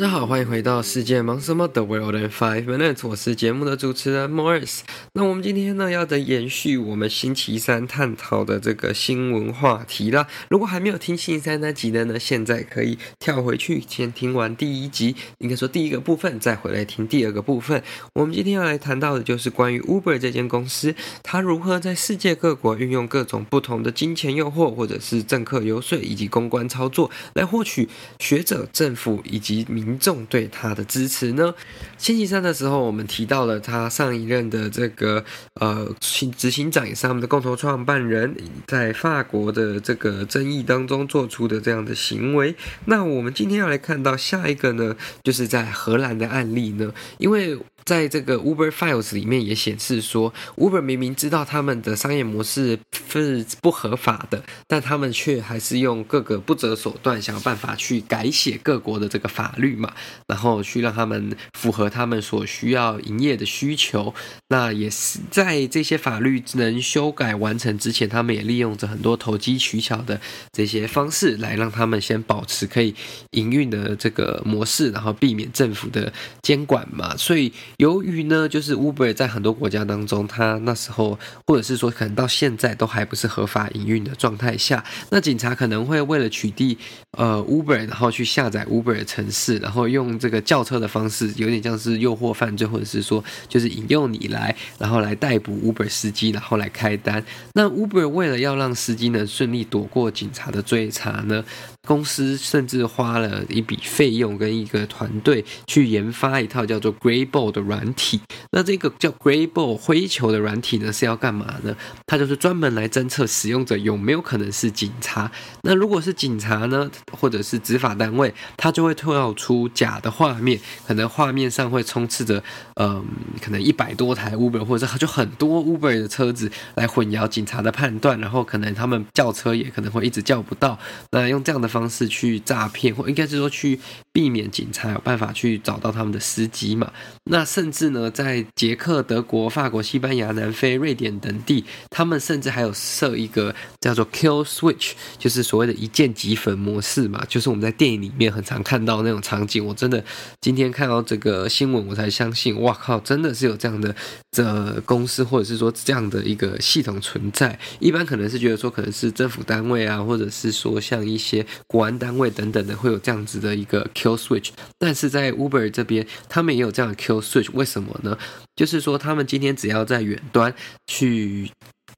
大家好，欢迎回到世界忙什么的 World in Five Minutes，我是节目的主持人 Morris。那我们今天呢，要的延续我们星期三探讨的这个新闻话题啦。如果还没有听星期三那集的呢，现在可以跳回去，先听完第一集，应该说第一个部分，再回来听第二个部分。我们今天要来谈到的就是关于 Uber 这间公司，它如何在世界各国运用各种不同的金钱诱惑，或者是政客游说以及公关操作，来获取学者、政府以及民民众对他的支持呢？星期三的时候，我们提到了他上一任的这个呃执行长，也是他们的共同创办人，在法国的这个争议当中做出的这样的行为。那我们今天要来看到下一个呢，就是在荷兰的案例呢，因为。在这个 Uber Files 里面也显示说，Uber 明明知道他们的商业模式是不合法的，但他们却还是用各个不择手段，想要办法去改写各国的这个法律嘛，然后去让他们符合他们所需要营业的需求。那也是在这些法律能修改完成之前，他们也利用着很多投机取巧的这些方式，来让他们先保持可以营运的这个模式，然后避免政府的监管嘛，所以。由于呢，就是 Uber 在很多国家当中，它那时候或者是说可能到现在都还不是合法营运的状态下，那警察可能会为了取缔呃 Uber，然后去下载 Uber 的城市，然后用这个轿车的方式，有点像是诱惑犯罪，或者是说就是引诱你来，然后来逮捕 Uber 司机，然后来开单。那 Uber 为了要让司机能顺利躲过警察的追查呢，公司甚至花了一笔费用跟一个团队去研发一套叫做 Greyboard 的。软体，那这个叫 Greyboard 灰球的软体呢，是要干嘛呢？它就是专门来侦测使用者有没有可能是警察。那如果是警察呢，或者是执法单位，它就会跳出假的画面，可能画面上会充斥着，嗯、可能一百多台 Uber 或者就很多 Uber 的车子来混淆警察的判断，然后可能他们叫车也可能会一直叫不到。那用这样的方式去诈骗，或应该是说去避免警察有办法去找到他们的司机嘛？那。甚至呢，在捷克、德国、法国、西班牙、南非、瑞典等地，他们甚至还有设一个叫做 “kill switch”，就是所谓的一键即焚模式嘛，就是我们在电影里面很常看到那种场景。我真的今天看到这个新闻，我才相信，哇靠，真的是有这样的这公司，或者是说这样的一个系统存在。一般可能是觉得说，可能是政府单位啊，或者是说像一些国安单位等等的，会有这样子的一个 kill switch。但是在 Uber 这边，他们也有这样的 kill switch。为什么呢？就是说，他们今天只要在远端去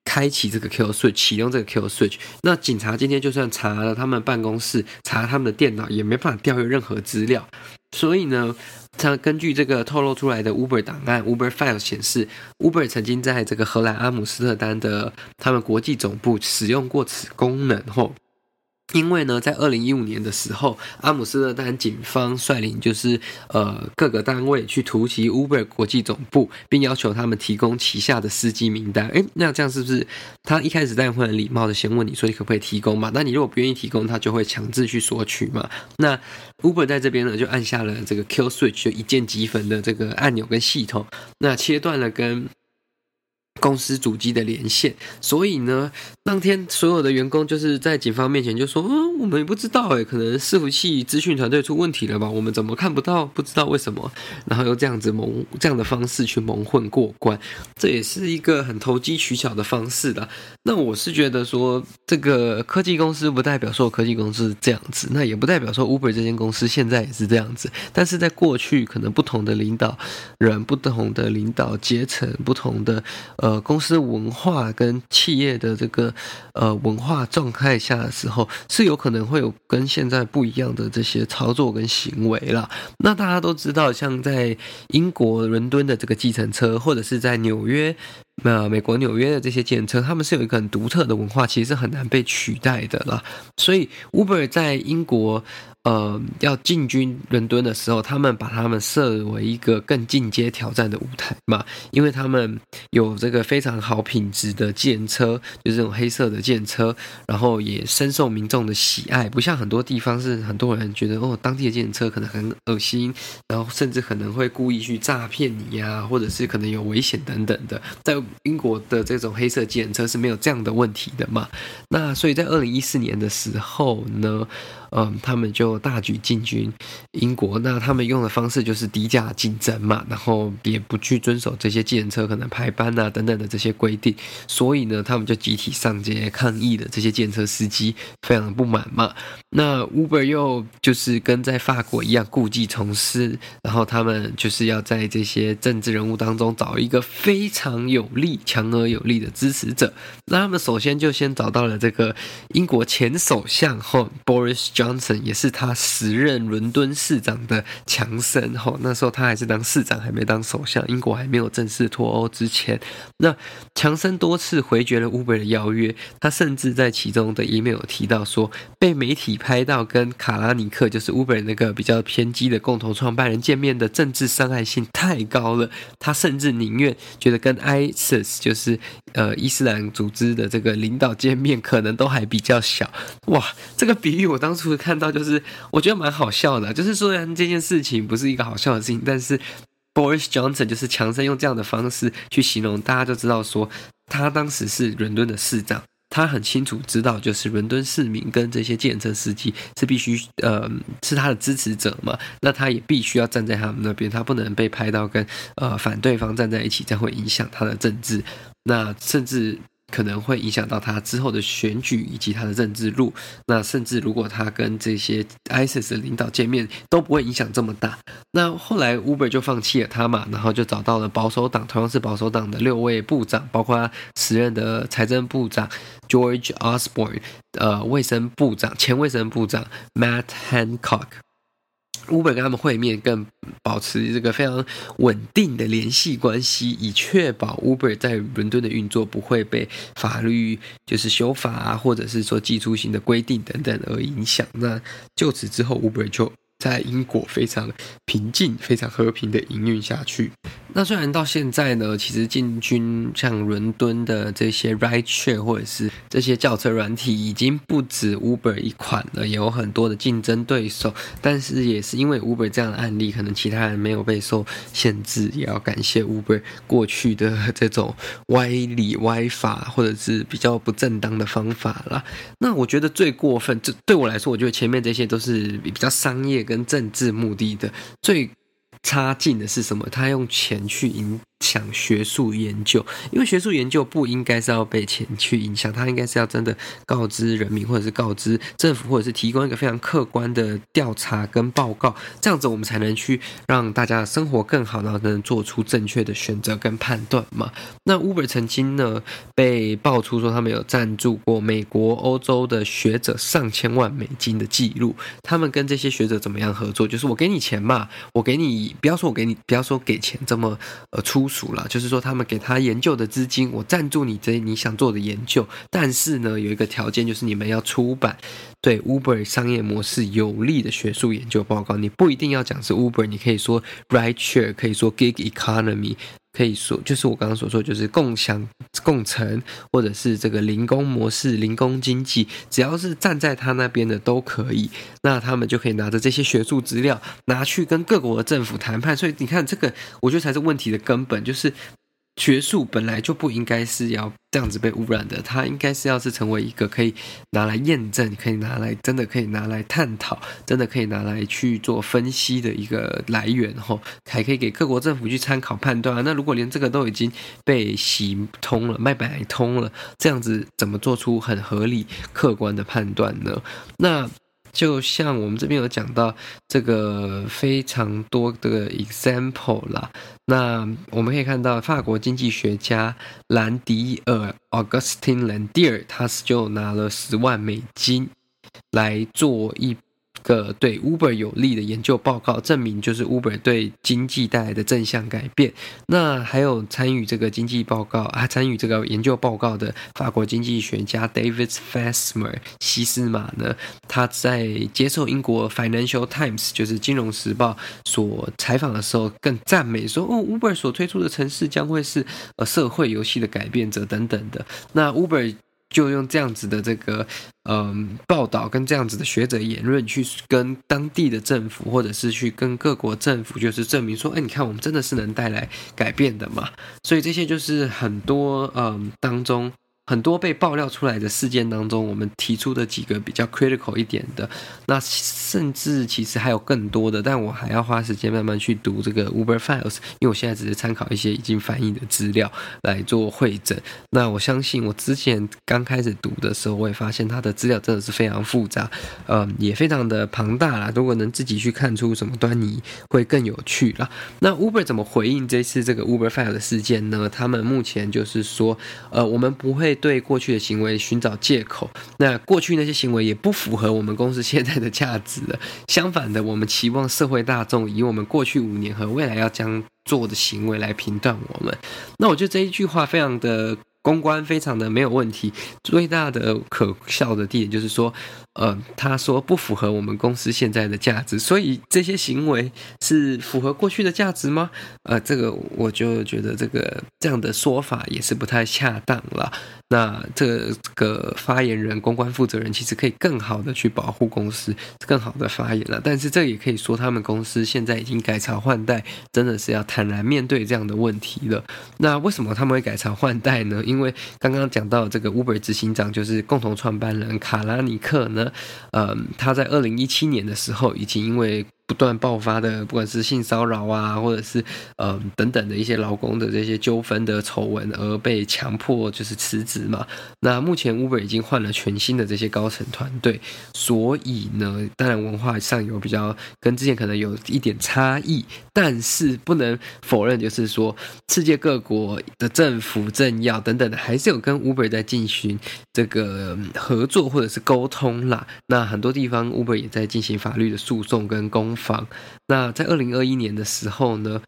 开启这个 kill switch，启用这个 kill switch，那警察今天就算查了他们办公室，查他们的电脑，也没办法调阅任何资料。所以呢，他根据这个透露出来的 Uber 档案，Uber file 显示，Uber 曾经在这个荷兰阿姆斯特丹的他们国际总部使用过此功能后。因为呢，在二零一五年的时候，阿姆斯特丹警方率领就是呃各个单位去突袭 Uber 国际总部，并要求他们提供旗下的司机名单。诶，那这样是不是他一开始当然会很礼貌的先问你说你可不可以提供嘛？那你如果不愿意提供，他就会强制去索取嘛？那 Uber 在这边呢，就按下了这个 Kill Switch 就一键即焚的这个按钮跟系统，那切断了跟。公司主机的连线，所以呢，当天所有的员工就是在警方面前就说：“嗯，我们也不知道诶，可能伺服器资讯团队出问题了吧？我们怎么看不到？不知道为什么？然后又这样子蒙这样的方式去蒙混过关，这也是一个很投机取巧的方式的。那我是觉得说，这个科技公司不代表说科技公司这样子，那也不代表说 Uber 这间公司现在也是这样子。但是在过去，可能不同的领导人、不同的领导阶层、不同的呃。公司文化跟企业的这个呃文化状态下的时候，是有可能会有跟现在不一样的这些操作跟行为了。那大家都知道，像在英国伦敦的这个计程车，或者是在纽约。那美国纽约的这些计程车，他们是有一个很独特的文化，其实是很难被取代的啦。所以 Uber 在英国。呃，要进军伦敦的时候，他们把他们设为一个更进阶挑战的舞台嘛，因为他们有这个非常好品质的计程车，就是这种黑色的计程车，然后也深受民众的喜爱，不像很多地方是很多人觉得哦，当地的计程车可能很恶心，然后甚至可能会故意去诈骗你呀，或者是可能有危险等等的。在英国的这种黑色计程车是没有这样的问题的嘛。那所以在二零一四年的时候呢，嗯，他们就大举进军英国。那他们用的方式就是低价竞争嘛，然后也不去遵守这些计程车可能排班啊等等的这些规定。所以呢，他们就集体上街抗议的这些计程车司机非常的不满嘛。那 Uber 又就是跟在法国一样故技重施，然后他们就是要在这些政治人物当中找一个非常有力、强而有力的支持者。那他们首先就先找到了这个英国前首相后 Boris John 也是他时任伦敦市长的强森哈，那时候他还是当市长，还没当首相。英国还没有正式脱欧之前，那强森多次回绝了 Uber 的邀约。他甚至在其中的 email 有提到说，被媒体拍到跟卡拉尼克，就是 Uber 那个比较偏激的共同创办人见面的政治伤害性太高了。他甚至宁愿觉得跟 ISIS，就是呃伊斯兰组织的这个领导见面，可能都还比较小。哇，这个比喻我当初。看到就是我觉得蛮好笑的，就是虽然这件事情不是一个好笑的事情，但是 Boris Johnson 就是强生用这样的方式去形容，大家就知道说他当时是伦敦的市长，他很清楚知道就是伦敦市民跟这些计程司机是必须呃是他的支持者嘛，那他也必须要站在他们那边，他不能被拍到跟呃反对方站在一起，这会影响他的政治，那甚至。可能会影响到他之后的选举以及他的政治路。那甚至如果他跟这些 ISIS 的领导见面，都不会影响这么大。那后来 Uber 就放弃了他嘛，然后就找到了保守党，同样是保守党的六位部长，包括时任的财政部长 George Osborne，呃，卫生部长前卫生部长 Matt Hancock。Uber 跟他们会面，更保持这个非常稳定的联系关系，以确保 Uber 在伦敦的运作不会被法律就是修法啊，或者是说技术性的规定等等而影响。那就此之后，Uber 就在英国非常平静、非常和平的营运下去。那虽然到现在呢，其实进军像伦敦的这些 ride share 或者是这些轿车软体已经不止 Uber 一款了，也有很多的竞争对手。但是也是因为 Uber 这样的案例，可能其他人没有被受限制，也要感谢 Uber 过去的这种歪理歪法或者是比较不正当的方法啦。那我觉得最过分，这对我来说，我觉得前面这些都是比较商业跟政治目的的最。差劲的是什么？他用钱去赢。想学术研究，因为学术研究不应该是要被钱去影响，它应该是要真的告知人民，或者是告知政府，或者是提供一个非常客观的调查跟报告，这样子我们才能去让大家的生活更好，然后能做出正确的选择跟判断嘛。那 Uber 曾经呢被爆出说他们有赞助过美国、欧洲的学者上千万美金的记录，他们跟这些学者怎么样合作？就是我给你钱嘛，我给你，不要说我给你，不要说给钱这么呃粗。数了，就是说他们给他研究的资金，我赞助你这你想做的研究，但是呢，有一个条件，就是你们要出版对 Uber 商业模式有利的学术研究报告。你不一定要讲是 Uber，你可以说 Rideshare，可以说 Gig Economy，可以说就是我刚刚所说，就是共享共成，或者是这个零工模式、零工经济，只要是站在他那边的都可以。那他们就可以拿着这些学术资料拿去跟各国的政府谈判，所以你看，这个我觉得才是问题的根本，就是学术本来就不应该是要这样子被污染的，它应该是要是成为一个可以拿来验证、可以拿来真的可以拿来探讨、真的可以拿来去做分析的一个来源，吼，还可以给各国政府去参考判断。那如果连这个都已经被洗通了、卖白通了，这样子怎么做出很合理、客观的判断呢？那就像我们这边有讲到这个非常多的 example 啦。那我们可以看到，法国经济学家兰迪尔 （Augustin Landier） 他是就拿了十万美金来做一。个对 Uber 有利的研究报告，证明就是 Uber 对经济带来的正向改变。那还有参与这个经济报告啊，参与这个研究报告的法国经济学家 David Fasmer 西斯马呢，他在接受英国 Financial Times 就是金融时报所采访的时候，更赞美说：“哦，Uber 所推出的城市将会是呃社会游戏的改变者等等的。”那 Uber。就用这样子的这个嗯报道跟这样子的学者言论去跟当地的政府，或者是去跟各国政府，就是证明说，哎，你看我们真的是能带来改变的嘛。所以这些就是很多嗯当中。很多被爆料出来的事件当中，我们提出的几个比较 critical 一点的，那甚至其实还有更多的，但我还要花时间慢慢去读这个 Uber Files，因为我现在只是参考一些已经翻译的资料来做会诊。那我相信我之前刚开始读的时候，我也发现它的资料真的是非常复杂，嗯，也非常的庞大啦。如果能自己去看出什么端倪，会更有趣啦。那 Uber 怎么回应这次这个 Uber Files 事件呢？他们目前就是说，呃，我们不会。对过去的行为寻找借口，那过去那些行为也不符合我们公司现在的价值了。相反的，我们期望社会大众以我们过去五年和未来要将做的行为来评断我们。那我觉得这一句话非常的公关，非常的没有问题。最大的可笑的地点就是说。呃，他说不符合我们公司现在的价值，所以这些行为是符合过去的价值吗？呃，这个我就觉得这个这样的说法也是不太恰当了。那这个发言人、公关负责人其实可以更好的去保护公司，更好的发言了。但是这也可以说他们公司现在已经改朝换代，真的是要坦然面对这样的问题了。那为什么他们会改朝换代呢？因为刚刚讲到这个 Uber 执行长就是共同创办人卡拉尼克呢。嗯，他在二零一七年的时候，已经因为不断爆发的，不管是性骚扰啊，或者是呃等等的一些劳工的这些纠纷的丑闻，而被强迫就是辞职嘛。那目前 Uber 已经换了全新的这些高层团队，所以呢，当然文化上有比较跟之前可能有一点差异，但是不能否认，就是说世界各国的政府、政要等等的，还是有跟 Uber 在进行这个合作或者是沟通啦。那很多地方 Uber 也在进行法律的诉讼跟攻。方那在二零二一年的时候呢，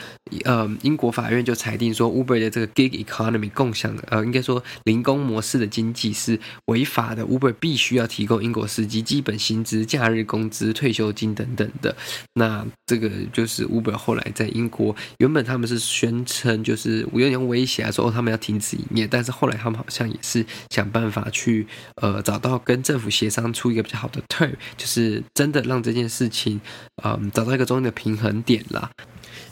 呃，英国法院就裁定说，Uber 的这个 gig economy 共享的，呃，应该说零工模式的经济是违法的。Uber 必须要提供英国司机基本薪资、假日工资、退休金等等的。那这个就是 Uber 后来在英国，原本他们是宣称就是有点威胁，说哦他们要停止营业，但是后来他们好像也是想办法去呃找到跟政府协商出一个比较好的 term，就是真的让这件事情啊。找到一个中间的平衡点啦。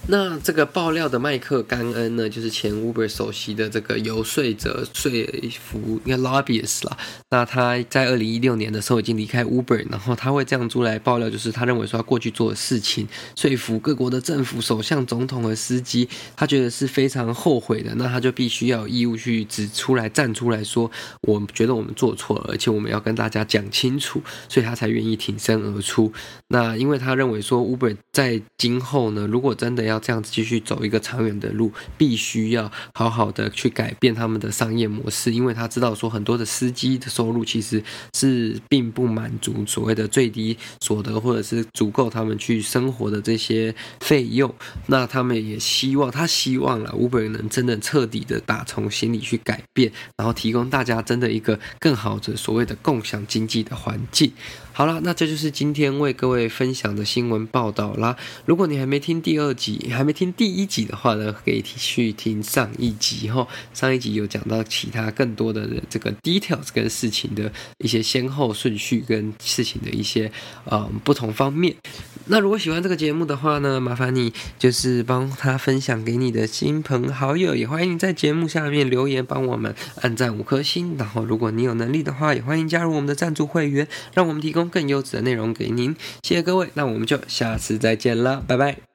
那这个爆料的麦克甘恩呢，就是前 Uber 首席的这个游说者、说服应该 lobbyist 啦。那他在二零一六年的时候已经离开 Uber，然后他会这样出来爆料，就是他认为说他过去做的事情，说服各国的政府、首相、总统和司机，他觉得是非常后悔的。那他就必须要义务去指出来、站出来说，我觉得我们做错了，而且我们要跟大家讲清楚，所以他才愿意挺身而出。那因为他认为说 Uber 在今后呢，如果真的要要这样子继续走一个长远的路，必须要好好的去改变他们的商业模式，因为他知道说很多的司机的收入其实是并不满足所谓的最低所得，或者是足够他们去生活的这些费用。那他们也希望，他希望了 Uber 能真的彻底的打从心里去改变，然后提供大家真的一个更好的所谓的共享经济的环境。好了，那这就是今天为各位分享的新闻报道啦。如果你还没听第二集，还没听第一集的话呢，可以去听上一集哈。上一集有讲到其他更多的这个 details 跟事情的一些先后顺序跟事情的一些呃不同方面。那如果喜欢这个节目的话呢，麻烦你就是帮他分享给你的亲朋好友，也欢迎你在节目下面留言帮我们按赞五颗星。然后如果你有能力的话，也欢迎加入我们的赞助会员，让我们提供。更优质的内容给您，谢谢各位，那我们就下次再见了，拜拜。